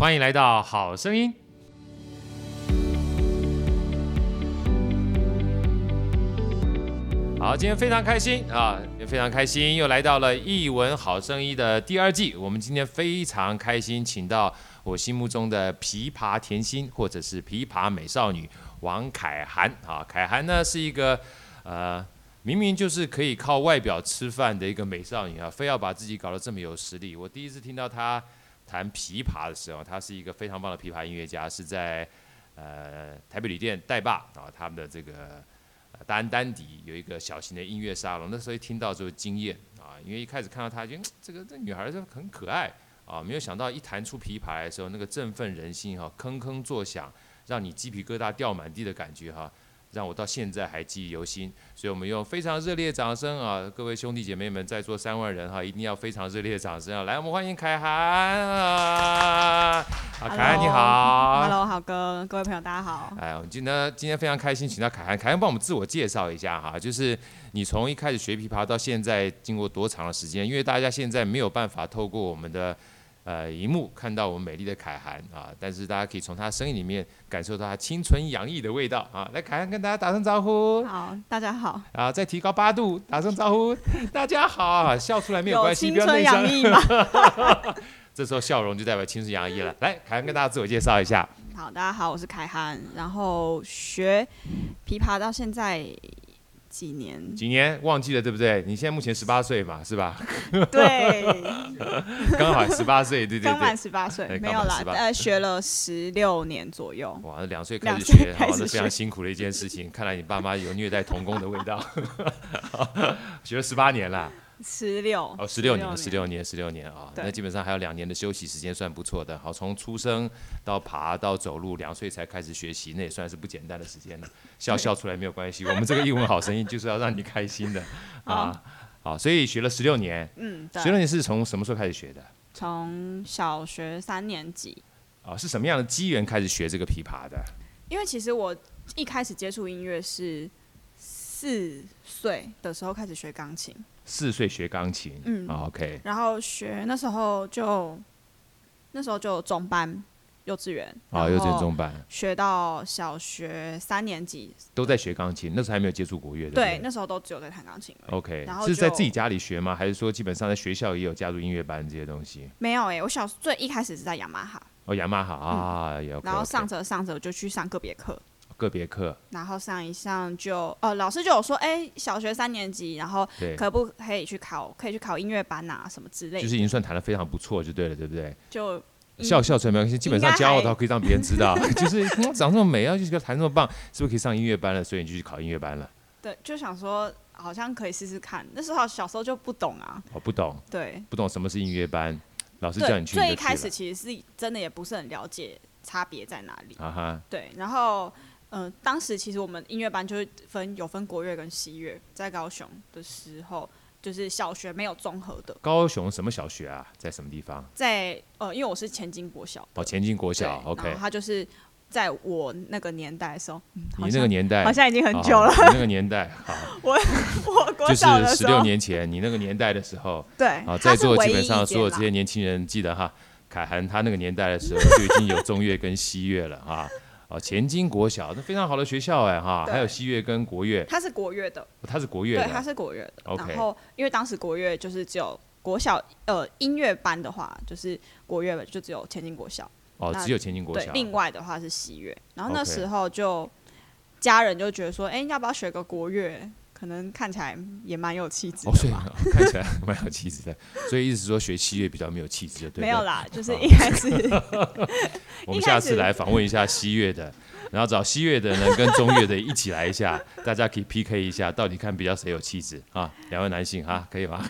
欢迎来到好声音。好，今天非常开心啊，也非常开心，又来到了《一文好声音》的第二季。我们今天非常开心，请到我心目中的琵琶甜心，或者是琵琶美少女王凯涵啊。凯涵呢是一个呃，明明就是可以靠外表吃饭的一个美少女啊，非要把自己搞得这么有实力。我第一次听到她弹琵琶的时候，她是一个非常棒的琵琶音乐家，是在呃台北旅店代霸啊，他们的这个。丹丹迪有一个小型的音乐沙龙，那时候一听到就惊艳啊，因为一开始看到她，觉得这个这女孩就很可爱啊，没有想到一弹出琵琶的时候，那个振奋人心哈，铿铿作响，让你鸡皮疙瘩掉满地的感觉哈。让我到现在还记忆犹新，所以我们用非常热烈的掌声啊！各位兄弟姐妹们，在座三万人哈，一定要非常热烈的掌声啊！来，我们欢迎凯涵啊！啊，恺涵你好，Hello，好哥，各位朋友大家好。哎，我们今天今天非常开心，请到凯涵，凯涵帮我们自我介绍一下哈，就是你从一开始学琵琶到现在，经过多长的时间？因为大家现在没有办法透过我们的。呃，荧幕看到我们美丽的凯涵啊，但是大家可以从她声音里面感受到她青春洋溢的味道啊。来，凯涵跟大家打声招呼。好，大家好。啊，再提高八度，打声招呼。大家好，啊笑出来没有关系，有青春洋溢吗？这时候笑容就代表青春洋溢了。来，凯涵跟大家自我介绍一下。好，大家好，我是凯涵，然后学琵琶到现在。几年？几年忘记了，对不对？你现在目前十八岁嘛，是吧？对，刚好十八岁，对对对，刚满十八岁，没有啦，呃，学了十六年左右。哇，两岁开始学，好，是非常辛苦的一件事情。看来你爸妈有虐待童工的味道。学了十八年了。十六哦，十六年，十六年，十六年啊！那基本上还有两年的休息时间，算不错的。好，从出生到爬到走路，两岁才开始学习，那也算是不简单的时间了。笑笑出来没有关系，我们这个英文好声音就是要让你开心的 啊！好，所以学了十六年，嗯，十六年是从什么时候开始学的？从小学三年级。啊，是什么样的机缘开始学这个琵琶的？因为其实我一开始接触音乐是四岁的时候开始学钢琴。四岁学钢琴，嗯，OK，然后学那时候就那时候就中班幼稚园。啊，幼稚园中班。学到小学三年级。都在学钢琴，那时候还没有接触国乐的，对，那时候都只有在弹钢琴，OK，然后是在自己家里学吗？还是说基本上在学校也有加入音乐班这些东西？没有哎、欸，我小最一开始是在雅马哈，哦，雅马哈啊，有、嗯，然后上着上着就去上个别课。个别课，然后上一上就哦，老师就有说，哎，小学三年级，然后可不可以去考，可以去考音乐班啊，什么之类的。就是已经算弹的非常不错，就对了，对不对？就笑笑出来没关系，基本上骄傲到可以让别人知道，就是长这么美，然后就觉得弹这么棒，是不是可以上音乐班了？所以你就去考音乐班了。对，就想说好像可以试试看。那时候小时候就不懂啊，哦，不懂，对，不懂什么是音乐班，老师叫你去，最一开始其实是真的也不是很了解差别在哪里啊哈，对，然后。当时其实我们音乐班就是分有分国乐跟西乐，在高雄的时候，就是小学没有综合的。高雄什么小学啊？在什么地方？在呃，因为我是前进国小。哦，前进国小，OK。他就是在我那个年代的时候，嗯、你那个年代好像已经很久了。哦、你那个年代，好，我我 国就是十六年前，你那个年代的时候，对，啊，在座基本上所有这些年轻人记得哈，凯涵他那个年代的时候 就已经有中乐跟西乐了啊。哦，前金国小，那非常好的学校哎哈，还有西乐跟国乐。它是国乐的，它是国乐的，对，它是国乐的。然后，因为当时国乐就是只有国小，呃，音乐班的话就是国乐就只有前金国小。哦，只有前金国小。对，另外的话是西乐。然后那时候就家人就觉得说，哎、欸，要不要学个国乐？可能看起来也蛮有气质的看起来蛮有气质的，所以意思是说学西乐比较没有气质，对？没有啦，就是一开始。我们下次来访问一下西乐的，然后找西乐的呢跟中乐的一起来一下，大家可以 PK 一下，到底看比较谁有气质啊？两位男性啊，可以吗？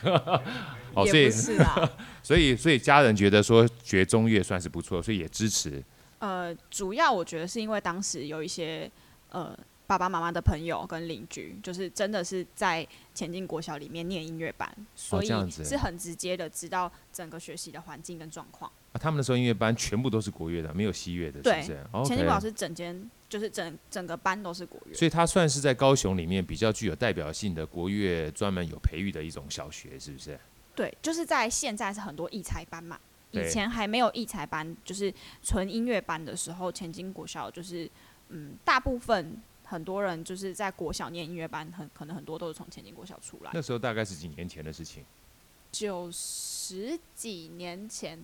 哦，所以是啊，所以所以家人觉得说学中乐算是不错，所以也支持。呃，主要我觉得是因为当时有一些呃。爸爸妈妈的朋友跟邻居，就是真的是在前进国小里面念音乐班，所以是很直接的知道整个学习的环境跟状况。啊，他们那时候音乐班全部都是国乐的，没有西乐的，对，是不是？前进国小是整间，就是整整个班都是国乐，所以他算是在高雄里面比较具有代表性的国乐专门有培育的一种小学，是不是？对，就是在现在是很多艺才班嘛。以前还没有艺才班，就是纯音乐班的时候，前进国小就是嗯，大部分很多人就是在国小念音乐班，很可能很多都是从前进国小出来。那时候大概是几年前的事情？九十几年前，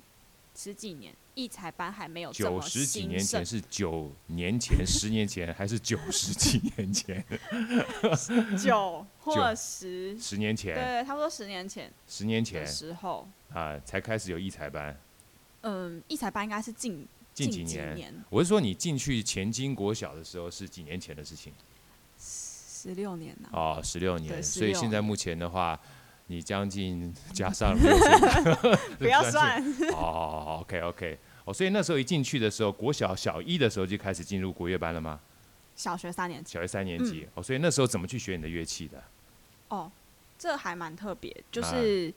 十几年。艺才班还没有这么九十几年前是九年前，十年前还是九十几年前？九或十十年前，对，差不多十年前。十年前的时候啊，才开始有艺才班。嗯，艺才班应该是近近几年。我是说，你进去前金国小的时候是几年前的事情？十六年了。哦，十六年。所以现在目前的话。你将近加上 不要 算哦，OK OK，哦，所以那时候一进去的时候，国小小一的时候就开始进入国乐班了吗？小学三年级。小学三年级，嗯、哦，所以那时候怎么去学你的乐器的？哦，这还蛮特别，就是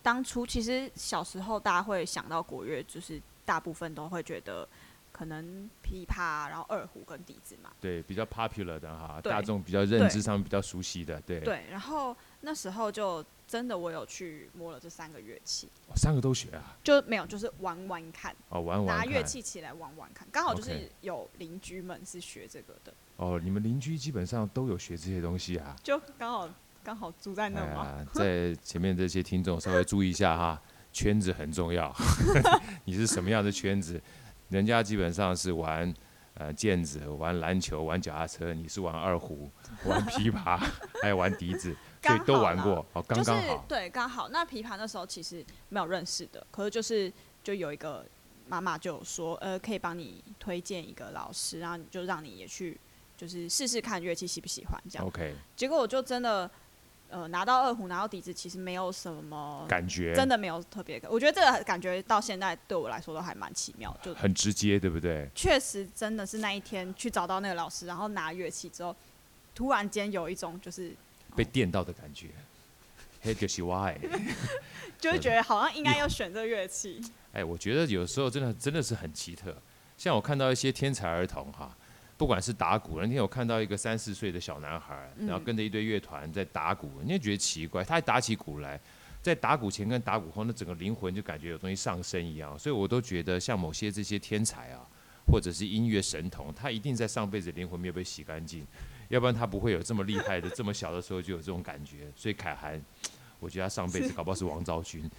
当初其实小时候大家会想到国乐，就是大部分都会觉得可能琵琶，然后二胡跟笛子嘛。对，比较 popular 的哈，大众比较认知上比较熟悉的，对。对，然后那时候就。真的，我有去摸了这三个乐器，哦，三个都学啊？就没有，就是玩玩看，哦，玩玩拿乐器起来玩玩看，刚好就是有邻居们是学这个的。哦，你们邻居基本上都有学这些东西啊？就刚好刚好住在那吗？哎，在前面这些听众稍微注意一下哈，圈子很重要。你是什么样的圈子？人家基本上是玩呃毽子、玩篮球、玩脚踏车，你是玩二胡、玩琵琶，还有玩笛子。对，都玩过，哦，刚刚好。就是对，刚好。那琵琶那时候其实没有认识的，可是就是就有一个妈妈就说，呃，可以帮你推荐一个老师，然后就让你也去，就是试试看乐器喜不喜欢这样。OK。结果我就真的，呃，拿到二胡，拿到笛子，其实没有什么感觉，真的没有特别。我觉得这个感觉到现在对我来说都还蛮奇妙，就很直接，对不对？确实，真的是那一天去找到那个老师，然后拿乐器之后，突然间有一种就是。被电到的感觉，嘿，就是我，就是觉得好像应该要选这乐器。哎，我觉得有时候真的真的是很奇特。像我看到一些天才儿童哈，不管是打鼓，那天我看到一个三四岁的小男孩，然后跟着一堆乐团在打鼓，你也觉得奇怪，他还打起鼓来，在打鼓前跟打鼓后，那整个灵魂就感觉有东西上升一样。所以我都觉得像某些这些天才啊，或者是音乐神童，他一定在上辈子灵魂没有被洗干净。要不然他不会有这么厉害的，这么小的时候就有这种感觉。所以凯涵，我觉得他上辈子搞不好是王昭君。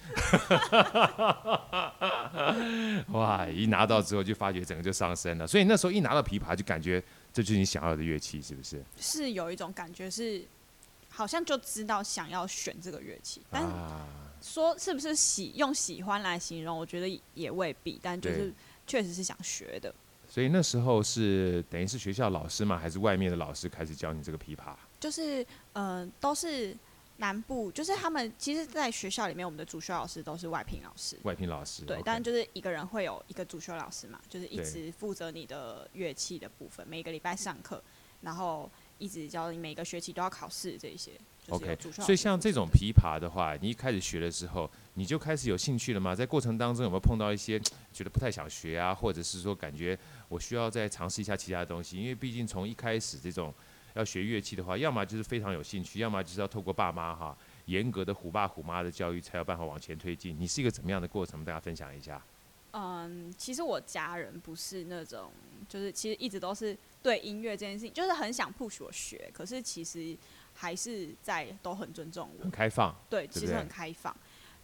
哇！一拿到之后就发觉整个就上升了。所以那时候一拿到琵琶就感觉这就是你想要的乐器，是不是？是有一种感觉是，好像就知道想要选这个乐器，但说是不是喜用喜欢来形容，我觉得也未必。但就是确实是想学的。所以那时候是等于是学校老师嘛？还是外面的老师开始教你这个琵琶？就是呃，都是南部，就是他们其实，在学校里面，我们的主修老师都是外聘老师。外聘老师。对但就是一个人会有一个主修老师嘛，就是一直负责你的乐器的部分，每个礼拜上课，然后一直教你每个学期都要考试这一些。OK，所以像这种琵琶的话，你一开始学的时候，你就开始有兴趣了吗？在过程当中有没有碰到一些觉得不太想学啊，或者是说感觉我需要再尝试一下其他东西？因为毕竟从一开始这种要学乐器的话，要么就是非常有兴趣，要么就是要透过爸妈哈严格的虎爸虎妈的教育才有办法往前推进。你是一个怎么样的过程？大家分享一下。嗯，其实我家人不是那种，就是其实一直都是对音乐这件事情，就是很想 push 我学，可是其实。还是在都很尊重我，很开放，对，其实很开放。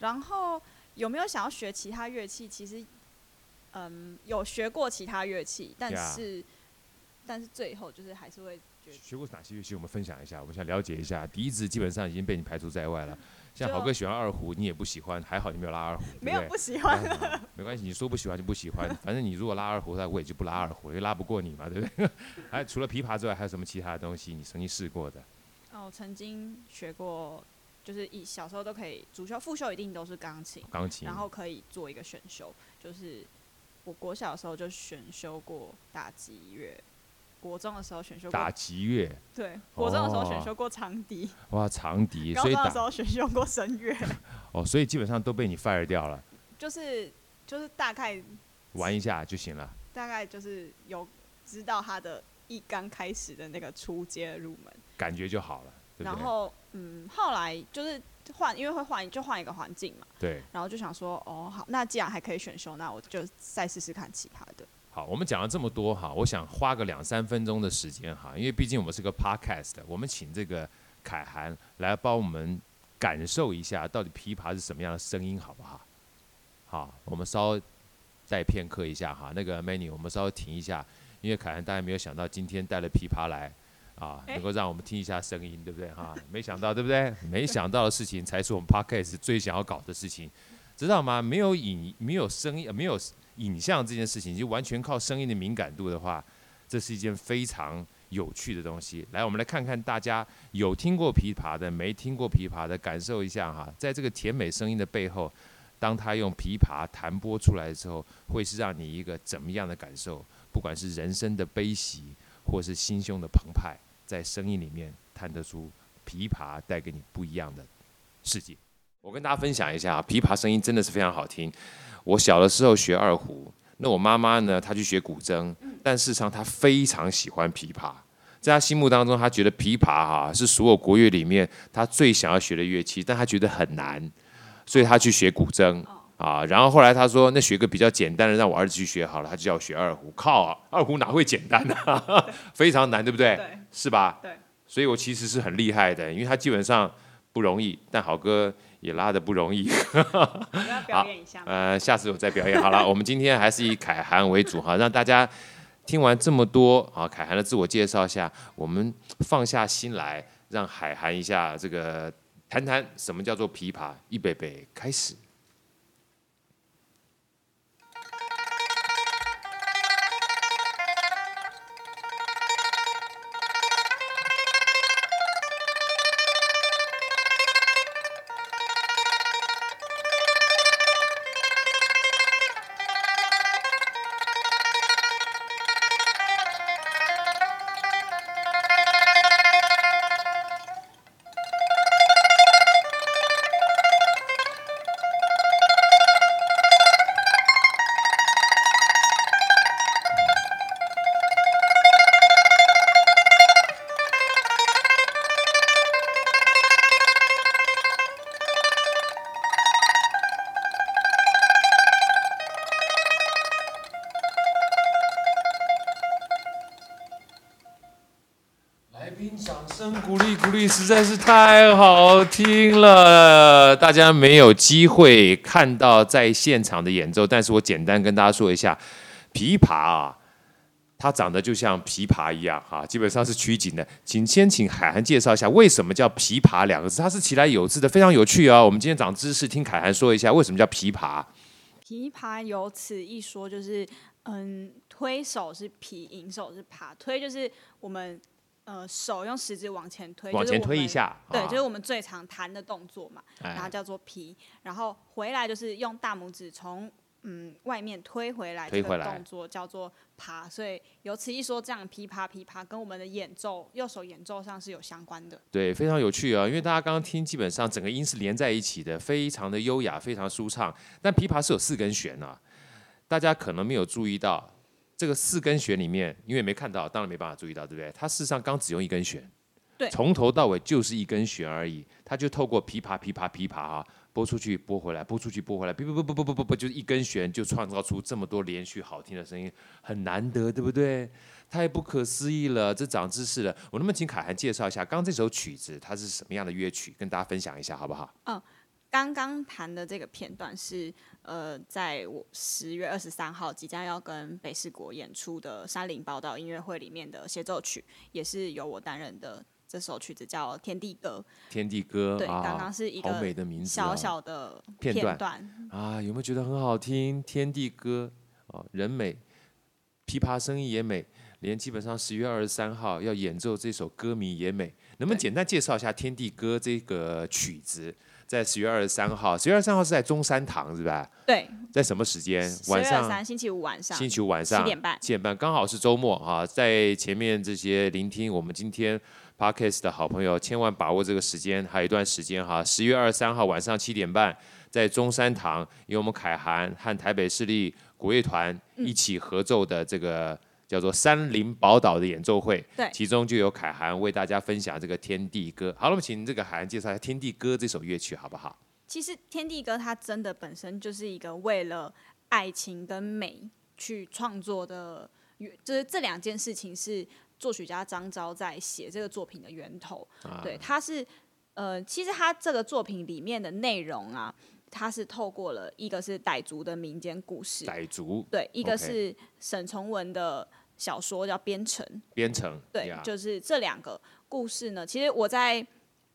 然后有没有想要学其他乐器？其实，嗯，有学过其他乐器，但是，但是最后就是还是会。学过哪些乐器？我们分享一下，我们想了解一下。笛子基本上已经被你排除在外了。像豪哥喜欢二胡，你也不喜欢，还好你没有拉二胡，没有不喜欢，没关系，你说不喜欢就不喜欢，反正你如果拉二胡，那我也就不拉二胡，因为拉不过你嘛，对不对？还除了琵琶之外，还有什么其他的东西你曾经试过的？哦曾经学过，就是以小时候都可以主修副修一定都是钢琴，钢琴，然后可以做一个选修，就是我国小的时候就选修过打击乐，国中的时候选修过打击乐，对，国中的时候选修过长笛，哦、哇，长笛，高中的时候选修过声乐，哦，所以基本上都被你 fire 掉了，就是就是大概玩一下就行了，大概就是有知道他的一刚开始的那个初阶入门。感觉就好了，然后，嗯，嗯，后来就是换，因为会换，就换一个环境嘛。对。然后就想说，哦，好，那既然还可以选修，那我就再试试看其他的。好，我们讲了这么多哈，我想花个两三分钟的时间哈，因为毕竟我们是个 podcast，我们请这个凯涵来帮我们感受一下，到底琵琶是什么样的声音，好不好？好，我们稍微再片刻一下哈，那个 Manny，我们稍微停一下，因为凯涵大家没有想到今天带了琵琶来。啊，能够让我们听一下声音，对不对？哈，没想到，对不对？没想到的事情才是我们 Podcast 最想要搞的事情，知道吗？没有影，没有声音，没有影像这件事情，就完全靠声音的敏感度的话，这是一件非常有趣的东西。来，我们来看看大家有听过琵琶的，没听过琵琶的，感受一下哈，在这个甜美声音的背后，当他用琵琶弹拨出来的时候，会是让你一个怎么样的感受？不管是人生的悲喜，或是心胸的澎湃。在声音里面探得出琵琶带给你不一样的世界。我跟大家分享一下，琵琶声音真的是非常好听。我小的时候学二胡，那我妈妈呢，她去学古筝，但事实上她非常喜欢琵琶。在她心目当中，她觉得琵琶哈是所有国乐里面她最想要学的乐器，但她觉得很难，所以她去学古筝啊。然后后来她说，那学个比较简单的，让我儿子去学好了，她就要学二胡。靠，二胡哪会简单呢？非常难，对不对？对是吧？对，所以我其实是很厉害的，因为他基本上不容易，但好歌也拉的不容易。要表演一下。呃，下次我再表演 好了。我们今天还是以凯涵为主哈，让大家听完这么多啊，凯涵的自我介绍下，我们放下心来，让海涵一下这个谈谈什么叫做琵琶。预备备，开始。掌声鼓励鼓励，实在是太好听了！大家没有机会看到在现场的演奏，但是我简单跟大家说一下，琵琶啊，它长得就像琵琶一样哈，基本上是曲颈的。请先请凯涵介绍一下，为什么叫琵琶两个字？它是其来有字的，非常有趣啊！我们今天长知识，听凯涵说一下为什么叫琵琶。琵琶有此一说，就是嗯，推手是琵，引手是琶，推就是我们。呃，手用食指往前推，往前推一下，对，就是我们最常弹的动作嘛，然后叫做劈，然后回来就是用大拇指从嗯外面推回来，这个动作叫做爬，所以由此一说，这样噼啪噼啪跟我们的演奏右手演奏上是有相关的。对，非常有趣啊，因为大家刚刚听，基本上整个音是连在一起的，非常的优雅，非常舒畅。但琵琶是有四根弦啊，大家可能没有注意到。这个四根弦里面，因为没看到，当然没办法注意到，对不对？它事实上刚只用一根弦，对，从头到尾就是一根弦而已。它就透过琵琶、琵琶、琵琶啊，拨出去、拨回来、拨出去、拨回来，不不不不不不不不，就是一根弦就创造出这么多连续好听的声音，很难得，对不对？太不可思议了，这长知识了。我能不能请凯涵介绍一下刚这首曲子它是什么样的乐曲，跟大家分享一下好不好？嗯，刚刚弹的这个片段是呃，在我十月二十三号即将要跟北市国演出的山林报道音乐会里面的协奏曲，也是由我担任的。这首曲子叫《天地歌》。天地歌，对，刚刚是一个好美的名字，小小的片段啊，有没有觉得很好听？天地歌，哦，人美，琵琶声音也美，连基本上十月二十三号要演奏这首歌迷也美。能不能简单介绍一下《天地歌》这个曲子？在十月二十三号，十月二十三号是在中山堂，是吧？对。在什么时间？晚上。十月二三，星期五晚上。星期五晚上。七点半。七点半，刚好是周末哈。在前面这些聆听我们今天 Podcast 的好朋友，千万把握这个时间，还有一段时间哈。十月二十三号晚上七点半，在中山堂，由我们凯涵和台北市立国乐团一起合奏的这个叫做《山林宝岛》的演奏会，对，其中就有凯涵为大家分享这个《天地歌》。好了，我们请这个凯涵介绍一下《天地歌》这首乐曲好不好？其实《天地歌》它真的本身就是一个为了爱情跟美去创作的，就是这两件事情是作曲家张昭在写这个作品的源头。啊、对，他是呃，其实他这个作品里面的内容啊。他是透过了一个是傣族的民间故事，傣族对，一个是沈从文的小说叫《编程》，编程对，yeah. 就是这两个故事呢。其实我在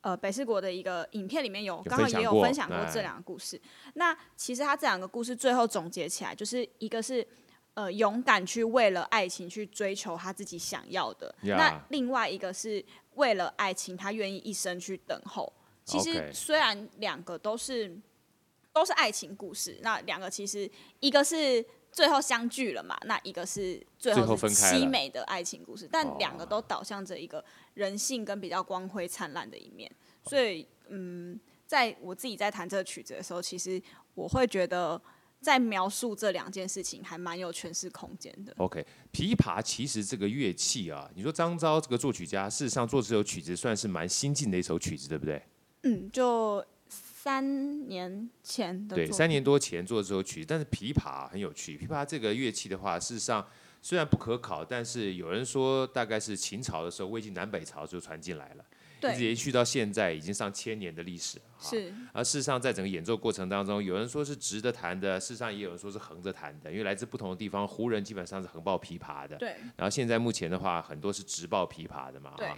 呃北四国的一个影片里面有刚好也有分享过这两个故事。那其实他这两个故事最后总结起来，就是一个是呃勇敢去为了爱情去追求他自己想要的，yeah. 那另外一个是为了爱情他愿意一生去等候。其实虽然两个都是。都是爱情故事，那两个其实一个是最后相聚了嘛，那一个是最后是凄美的爱情故事，但两个都导向着一个人性跟比较光辉灿烂的一面。所以，嗯，在我自己在弹这个曲子的时候，其实我会觉得在描述这两件事情还蛮有诠释空间的。OK，琵琶其实这个乐器啊，你说张昭这个作曲家，事实上做这首曲子算是蛮新进的一首曲子，对不对？嗯，就。三年前的对，三年多前做的这首曲子，但是琵琶很有趣。琵琶这个乐器的话，事实上虽然不可考，但是有人说大概是秦朝的时候，魏晋南北朝就传进来了，一直延续到现在，已经上千年的历史。是。而事实上，在整个演奏过程当中，有人说是直的弹的，事实上也有人说是横着弹的，因为来自不同的地方，胡人基本上是横抱琵琶的。对。然后现在目前的话，很多是直抱琵琶的嘛。对。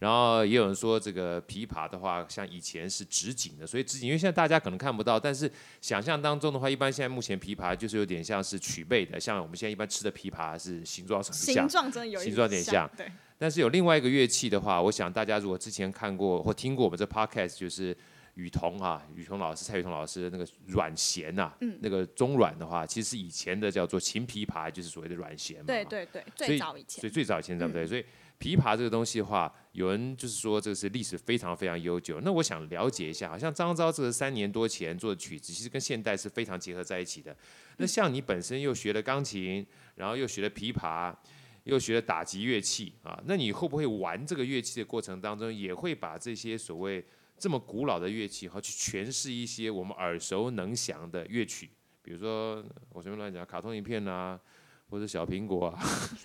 然后也有人说，这个琵琶的话，像以前是直颈的，所以直颈，因为现在大家可能看不到，但是想象当中的话，一般现在目前琵琶就是有点像是曲背的，像我们现在一般吃的琵琶是形状很像，形状真的有点形状有点像。对。但是有另外一个乐器的话，我想大家如果之前看过或听过我们这 podcast，就是雨桐啊，雨桐老师蔡雨桐老师那个阮弦呐，嗯，那个中阮的话，其实是以前的叫做琴琵琶，就是所谓的阮弦嘛。对对对，最早以前。所以最早以前对不对？嗯、所以。琵琶这个东西的话，有人就是说这个是历史非常非常悠久。那我想了解一下，好像张昭这个三年多前做的曲子，其实跟现代是非常结合在一起的。那像你本身又学了钢琴，然后又学了琵琶，又学了打击乐器啊，那你会不会玩这个乐器的过程当中，也会把这些所谓这么古老的乐器，哈，去诠释一些我们耳熟能详的乐曲？比如说我随便乱讲，卡通影片啊，或者小苹果啊，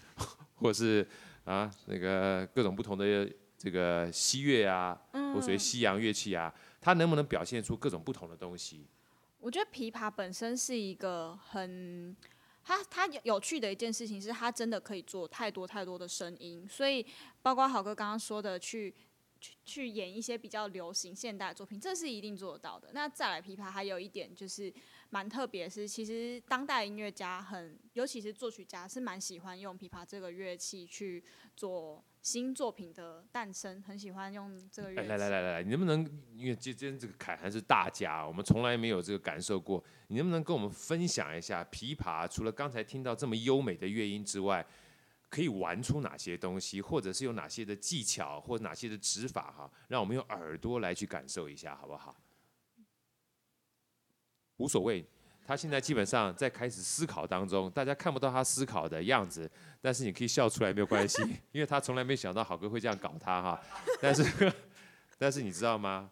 或是。啊，那个各种不同的这个西乐啊，或属于西洋乐器啊，它能不能表现出各种不同的东西？我觉得琵琶本身是一个很，它它有趣的一件事情是，它真的可以做太多太多的声音，所以包括好哥刚刚说的去。去去演一些比较流行现代的作品，这是一定做得到的。那再来，琵琶还有一点就是蛮特别，是其实当代音乐家很，尤其是作曲家是蛮喜欢用琵琶这个乐器去做新作品的诞生，很喜欢用这个乐器。来来来来来，你能不能因为今天这个凯涵是大家，我们从来没有这个感受过，你能不能跟我们分享一下琵琶？除了刚才听到这么优美的乐音之外，可以玩出哪些东西，或者是有哪些的技巧，或者哪些的指法哈，让我们用耳朵来去感受一下，好不好？无所谓，他现在基本上在开始思考当中，大家看不到他思考的样子，但是你可以笑出来没有关系，因为他从来没想到好哥会这样搞他哈。但是，但是你知道吗？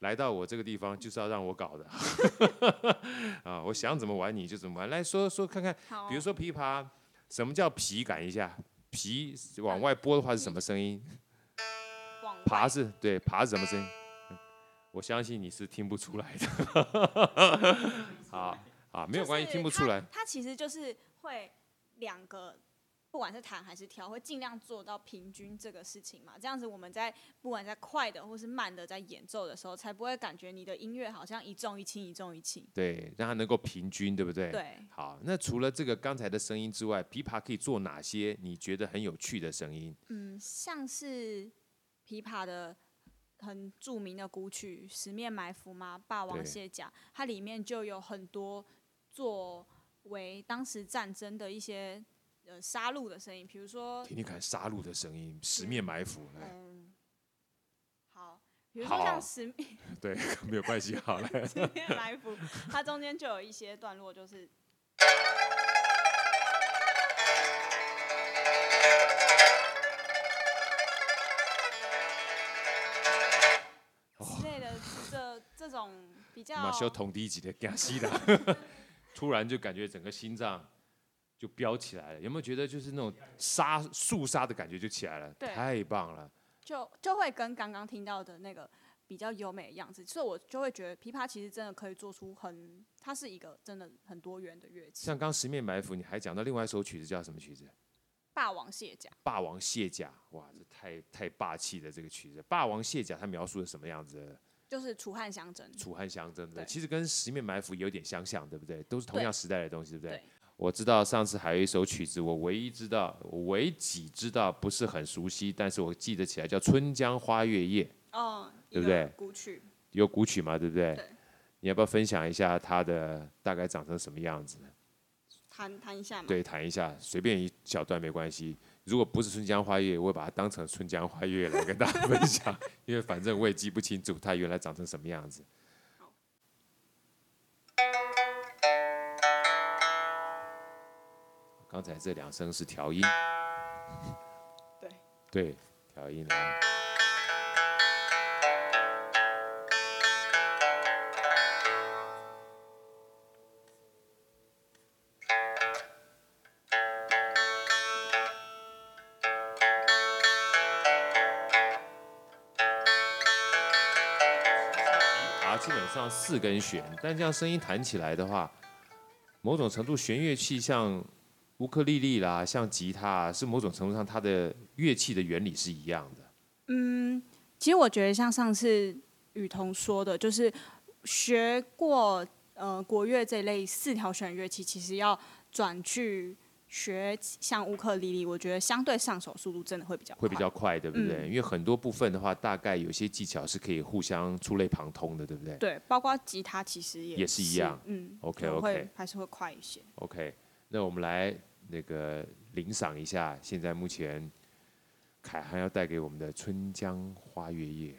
来到我这个地方就是要让我搞的 啊！我想怎么玩你就怎么玩，来说说看看，比如说琵琶。什么叫皮？感一下，皮往外拨的话是什么声音？爬是对，爬是什么声音？我相信你是听不出来的。好，好，没有关系，听不出来。它其实就是会两个。不管是弹还是跳，会尽量做到平均这个事情嘛。这样子，我们在不管在快的或是慢的，在演奏的时候，才不会感觉你的音乐好像一重一轻，一重一轻。对，让它能够平均，对不对？对。好，那除了这个刚才的声音之外，琵琶可以做哪些你觉得很有趣的声音？嗯，像是琵琶的很著名的古曲《十面埋伏》嘛，《霸王卸甲》，它里面就有很多作为当时战争的一些。呃，杀戮的声音，比如说，听听看杀戮的声音，十面埋伏。嗯，好，比如说像十面，对，没有关系，好了。十面埋伏，它中间就有一些段落，就是。马修同第一集的加西的，突然就感觉整个心脏就飙起来了。有没有觉得就是那种沙肃杀的感觉就起来了？太棒了！就就会跟刚刚听到的那个比较优美的样子，所以我就会觉得琵琶其实真的可以做出很，它是一个真的很多元的乐器。像刚十面埋伏，你还讲到另外一首曲子叫什么曲子？霸王卸甲。霸王卸甲，哇，这太太霸气的这个曲子。霸王卸甲，它描述的什么样子？就是楚汉相争。楚汉相争的，其实跟十面埋伏有点相像，对不对？都是同样时代的东西，对，对不对？对。我知道上次还有一首曲子，我唯一知道，我唯几知道不是很熟悉，但是我记得起来叫《春江花月夜》。哦，对不对？古曲。有古曲嘛？对不对？对。你要不要分享一下它的大概长成什么样子？弹弹一下嘛。对，弹一下，随便一小段没关系。如果不是《春江花月》，我会把它当成《春江花月》来跟大家分享，因为反正我也记不清楚它原来长成什么样子。刚才这两声是调音。对。对，调音来。上四根弦，但这样声音弹起来的话，某种程度弦乐器像乌克丽丽啦，像吉他，是某种程度上它的乐器的原理是一样的。嗯，其实我觉得像上次雨桐说的，就是学过呃国乐这类四条弦乐器，其实要转去。学像乌克丽丽，我觉得相对上手速度真的会比较快，会比较快，对不对？嗯、因为很多部分的话，大概有些技巧是可以互相触类旁通的，对不对？对，包括吉他其实也是，也是一样。嗯，OK OK，还是会快一些。OK，那我们来那个领赏一下，现在目前凯涵要带给我们的《春江花月夜》。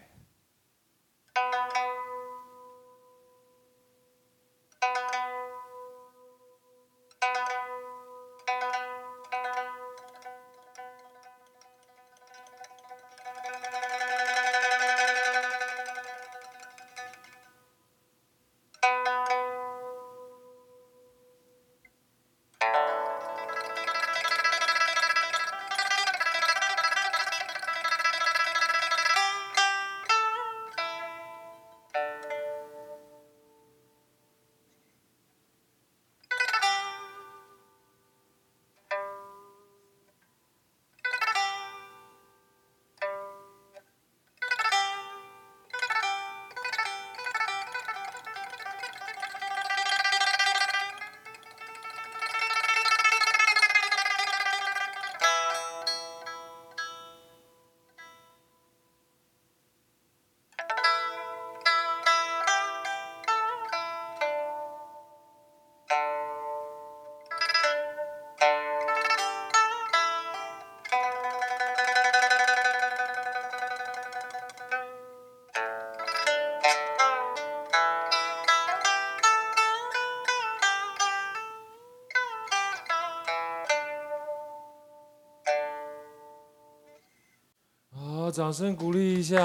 掌声鼓励一下！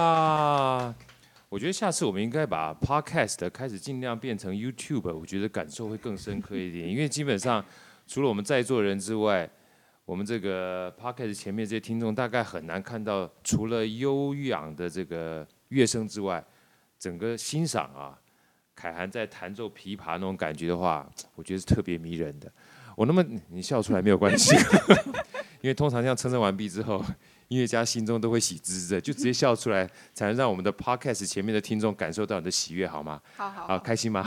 我觉得下次我们应该把 Podcast 开始尽量变成 YouTube，我觉得感受会更深刻一点。因为基本上除了我们在座人之外，我们这个 Podcast 前面这些听众大概很难看到，除了悠扬的这个乐声之外，整个欣赏啊，凯涵在弹奏琵琶那种感觉的话，我觉得是特别迷人的。我那么你笑出来没有关系，因为通常这样称赞完毕之后。音乐家心中都会喜滋滋的，就直接笑出来，才能让我们的 podcast 前面的听众感受到你的喜悦，好吗？好好，好，开心吗？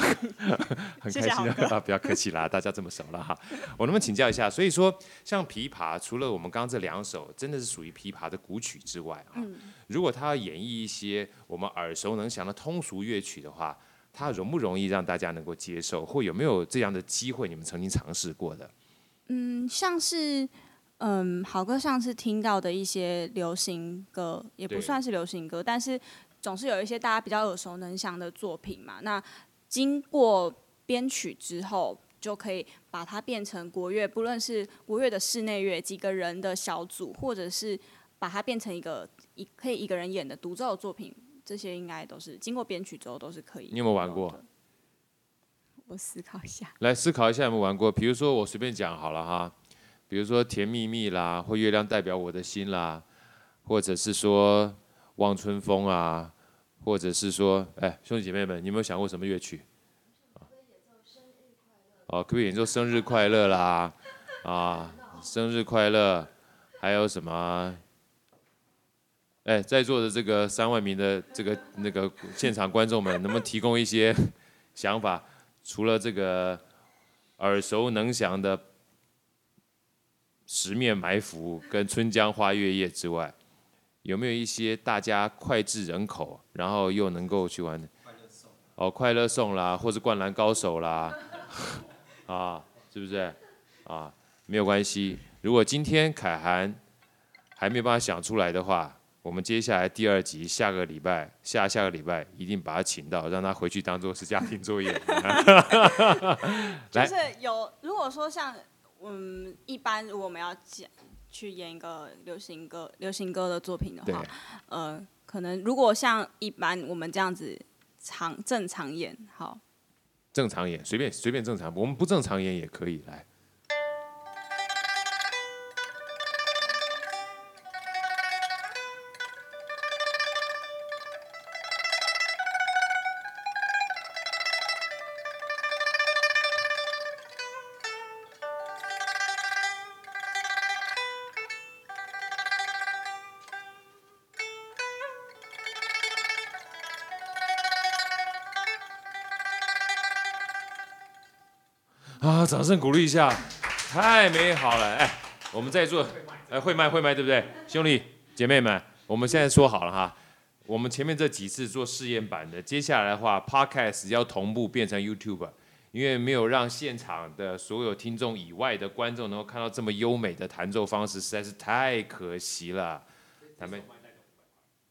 很开心的啊！不要客气啦，大家这么熟了哈。我能不能请教一下？所以说，像琵琶，除了我们刚刚这两首真的是属于琵琶的古曲之外，哈，如果他要演绎一些我们耳熟能详的通俗乐曲的话，它容不容易让大家能够接受？或有没有这样的机会？你们曾经尝试过的？嗯，像是。嗯，好哥上次听到的一些流行歌，也不算是流行歌，但是总是有一些大家比较耳熟能详的作品嘛。那经过编曲之后，就可以把它变成国乐，不论是国乐的室内乐，几个人的小组，或者是把它变成一个一可以一个人演的独奏的作品，这些应该都是经过编曲之后都是可以。你有没有玩过？我思考一下。来思考一下有没有玩过？比如说我随便讲好了哈，比如说甜蜜蜜啦，或月亮代表我的心啦，或者是说望春风啊，或者是说，哎，兄弟姐妹们，你有没有想过什么乐曲？哦，可以演奏生日快乐啦，啊，生日快乐，还有什么？哎，在座的这个三万名的这个那个现场观众们，能不能提供一些想法？除了这个耳熟能详的《十面埋伏》跟《春江花月夜》之外，有没有一些大家脍炙人口，然后又能够去玩的？哦，快乐颂啦，或是灌篮高手啦。啊，是不是？啊，没有关系。如果今天凯涵还没有办法想出来的话，我们接下来第二集下个礼拜、下下个礼拜一定把他请到，让他回去当做是家庭作业。就是有，如果说像嗯，一般如果我们要讲去演一个流行歌、流行歌的作品的话，呃，可能如果像一般我们这样子常正常演，好。正常演，随便随便正常，我们不正常演也可以来。掌声鼓励一下，太美好了！哎，我们在座，哎，会卖会卖对不对？兄弟姐妹们，我们现在说好了哈，我们前面这几次做试验版的，接下来的话，Podcast 要同步变成 YouTube，因为没有让现场的所有听众以外的观众能够看到这么优美的弹奏方式，实在是太可惜了。咱们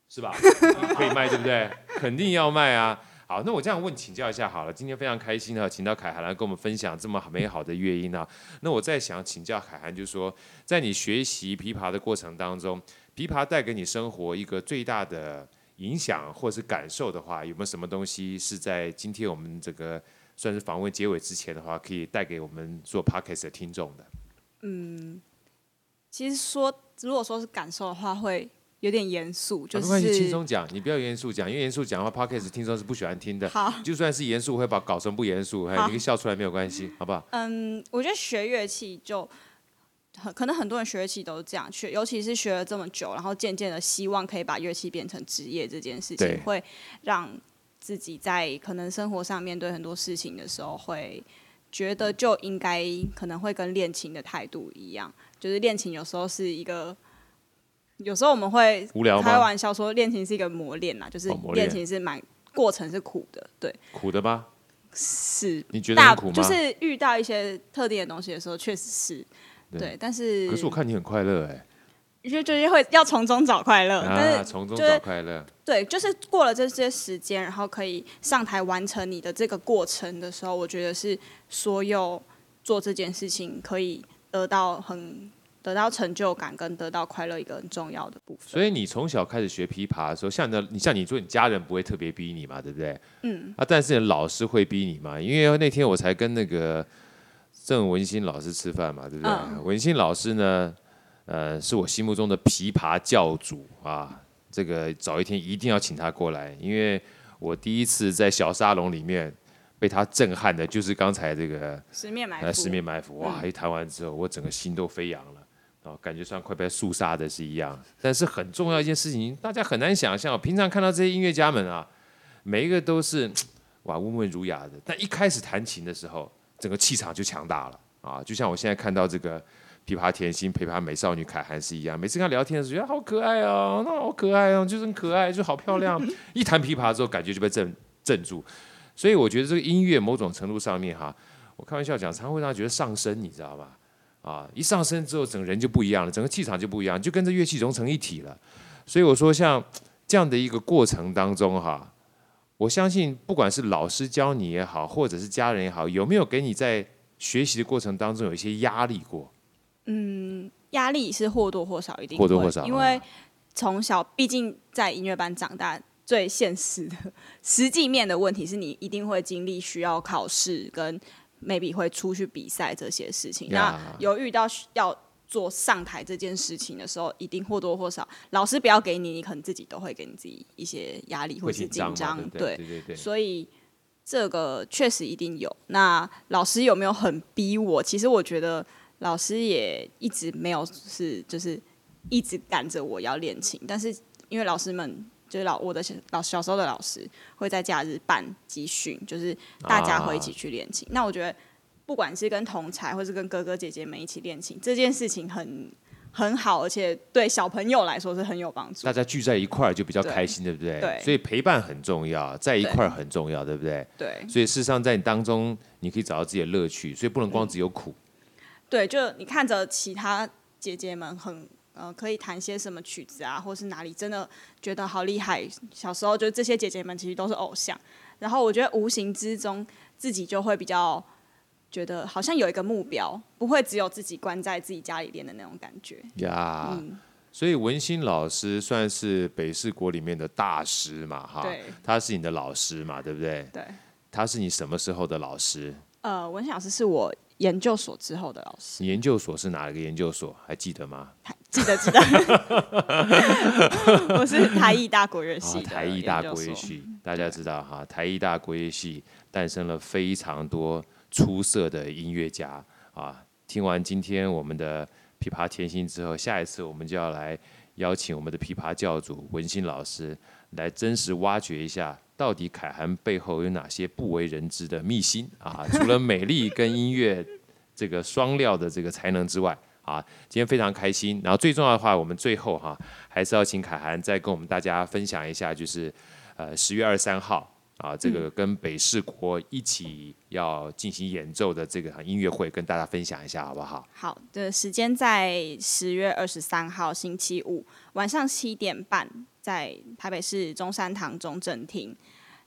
是吧？可以卖对不对？肯定要卖啊！好，那我这样问请教一下好了。今天非常开心哈，请到凯涵来跟我们分享这么美好的乐音啊。那我再想请教凯涵，就是说，在你学习琵琶的过程当中，琵琶带给你生活一个最大的影响或是感受的话，有没有什么东西是在今天我们这个算是访问结尾之前的话，可以带给我们做 podcast 的听众的？嗯，其实说如果说是感受的话，会。有点严肃，就是没关系，轻松讲，你不要严肃讲，因为严肃讲的话，Podcast 听众是不喜欢听的。好，就算是严肃，我会把搞成不严肃，你可以笑出来没有关系，好不好？嗯，我觉得学乐器就很可能很多人学乐器都是这样学，尤其是学了这么久，然后渐渐的希望可以把乐器变成职业这件事情，会让自己在可能生活上面对很多事情的时候，会觉得就应该可能会跟练琴的态度一样，就是练琴有时候是一个。有时候我们会开玩笑说，恋情是一个磨练呐，就是恋情是蛮过程是苦的，对。苦的吧？是。你觉得苦吗？就是遇到一些特定的东西的时候，确实是。对，但是。可是我看你很快乐哎。就就是会要从中找快乐，但是从中找快乐。对，就是过了这些时间，然后可以上台完成你的这个过程的时候，我觉得是所有做这件事情可以得到很。得到成就感跟得到快乐一个很重要的部分。所以你从小开始学琵琶的时候，像你的，你像你说，你家人不会特别逼你嘛，对不对？嗯。啊，但是老师会逼你嘛？因为那天我才跟那个郑文新老师吃饭嘛，对不对？嗯、文新老师呢，呃，是我心目中的琵琶教主啊。这个早一天一定要请他过来，因为我第一次在小沙龙里面被他震撼的，就是刚才这个十面埋伏。呃、十面埋伏，哇！一弹完之后，我整个心都飞扬了。感觉像快被肃杀的是一样，但是很重要一件事情，大家很难想象。平常看到这些音乐家们啊，每一个都是哇温文儒雅的，但一开始弹琴的时候，整个气场就强大了啊！就像我现在看到这个琵琶甜心、琵琶美少女凯涵是一样，每次跟他聊天的时候，觉得好可爱哦，那好可爱哦，就是很可爱，就好漂亮。一弹琵琶之后，感觉就被镇镇住。所以我觉得这个音乐某种程度上面哈，我开玩笑讲，常常会让他觉得上升，你知道吗？啊！一上身之后，整个人就不一样了，整个气场就不一样，就跟这乐器融成一体了。所以我说，像这样的一个过程当中，哈，我相信不管是老师教你也好，或者是家人也好，有没有给你在学习的过程当中有一些压力过？嗯，压力是或多或少一定或多或少，因为从小毕竟在音乐班长大。最现实的 实际面的问题，是你一定会经历需要考试跟 maybe 会出去比赛这些事情。那有遇到要做上台这件事情的时候，一定或多或少，老师不要给你，你可能自己都会给你自己一些压力或是紧张。对对对对，所以这个确实一定有。那老师有没有很逼我？其实我觉得老师也一直没有是就是一直赶着我要练琴，但是因为老师们。就是老我的小老小时候的老师会在假日办集训，就是大家会一起去练琴。啊、那我觉得不管是跟同才，或是跟哥哥姐姐们一起练琴，这件事情很很好，而且对小朋友来说是很有帮助。大家聚在一块儿就比较开心，对，对不对？对。所以陪伴很重要，在一块儿很重要，对，对不对？对。所以事实上，在你当中，你可以找到自己的乐趣，所以不能光只有苦。对，就你看着其他姐姐们很。呃，可以弹些什么曲子啊，或是哪里真的觉得好厉害？小时候就这些姐姐们其实都是偶像，然后我觉得无形之中自己就会比较觉得好像有一个目标，不会只有自己关在自己家里练的那种感觉。呀、yeah, 嗯，所以文心老师算是北市国里面的大师嘛，哈，对，他是你的老师嘛，对不对？对，他是你什么时候的老师？呃，文心老师是我研究所之后的老师。你研究所是哪一个研究所？还记得吗？记得记得，我是台艺大国乐系、哦。台艺大国乐系，大家知道哈，台艺大国乐系诞生了非常多出色的音乐家啊。听完今天我们的琵琶甜心之后，下一次我们就要来邀请我们的琵琶教主文心老师来真实挖掘一下，到底凯涵背后有哪些不为人知的秘辛啊？除了美丽跟音乐这个双料的这个才能之外。啊，今天非常开心。然后最重要的话，我们最后哈、啊，还是要请凯涵再跟我们大家分享一下，就是呃十月二十三号啊，这个跟北市国一起要进行演奏的这个音乐会，跟大家分享一下好不好？好的，时间在十月二十三号星期五晚上七点半，在台北市中山堂中正厅，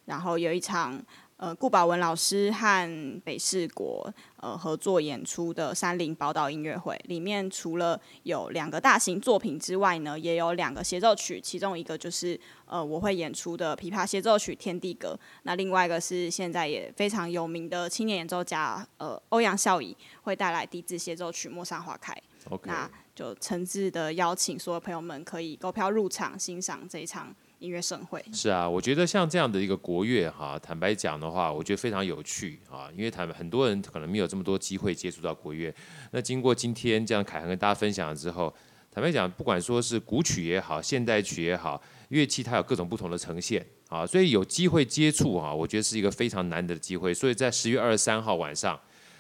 然后有一场。呃，顾宝文老师和北市国呃合作演出的山林宝岛音乐会，里面除了有两个大型作品之外呢，也有两个协奏曲，其中一个就是呃我会演出的琵琶协奏曲《天地歌》，那另外一个是现在也非常有名的青年演奏家呃欧阳孝仪会带来笛子协奏曲《陌上花开》，Okay. 那就诚挚的邀请所有朋友们可以购票入场欣赏这一场。音乐盛会是啊，我觉得像这样的一个国乐哈，坦白讲的话，我觉得非常有趣啊，因为坦很多人可能没有这么多机会接触到国乐。那经过今天这样凯涵跟大家分享了之后，坦白讲，不管说是古曲也好，现代曲也好，乐器它有各种不同的呈现啊，所以有机会接触啊，我觉得是一个非常难得的机会。所以在十月二十三号晚上，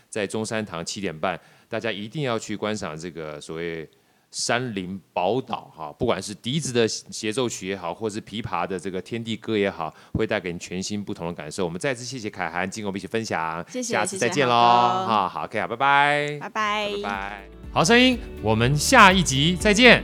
在中山堂七点半，大家一定要去观赏这个所谓。山林宝岛哈，不管是笛子的协奏曲也好，或是琵琶的这个天地歌也好，会带给你全新不同的感受。我们再次谢谢凯涵，今天我们一起分享，谢谢，下次再见喽，哈好，OK 啊，拜拜，拜拜，拜拜，好声音，我们下一集再见。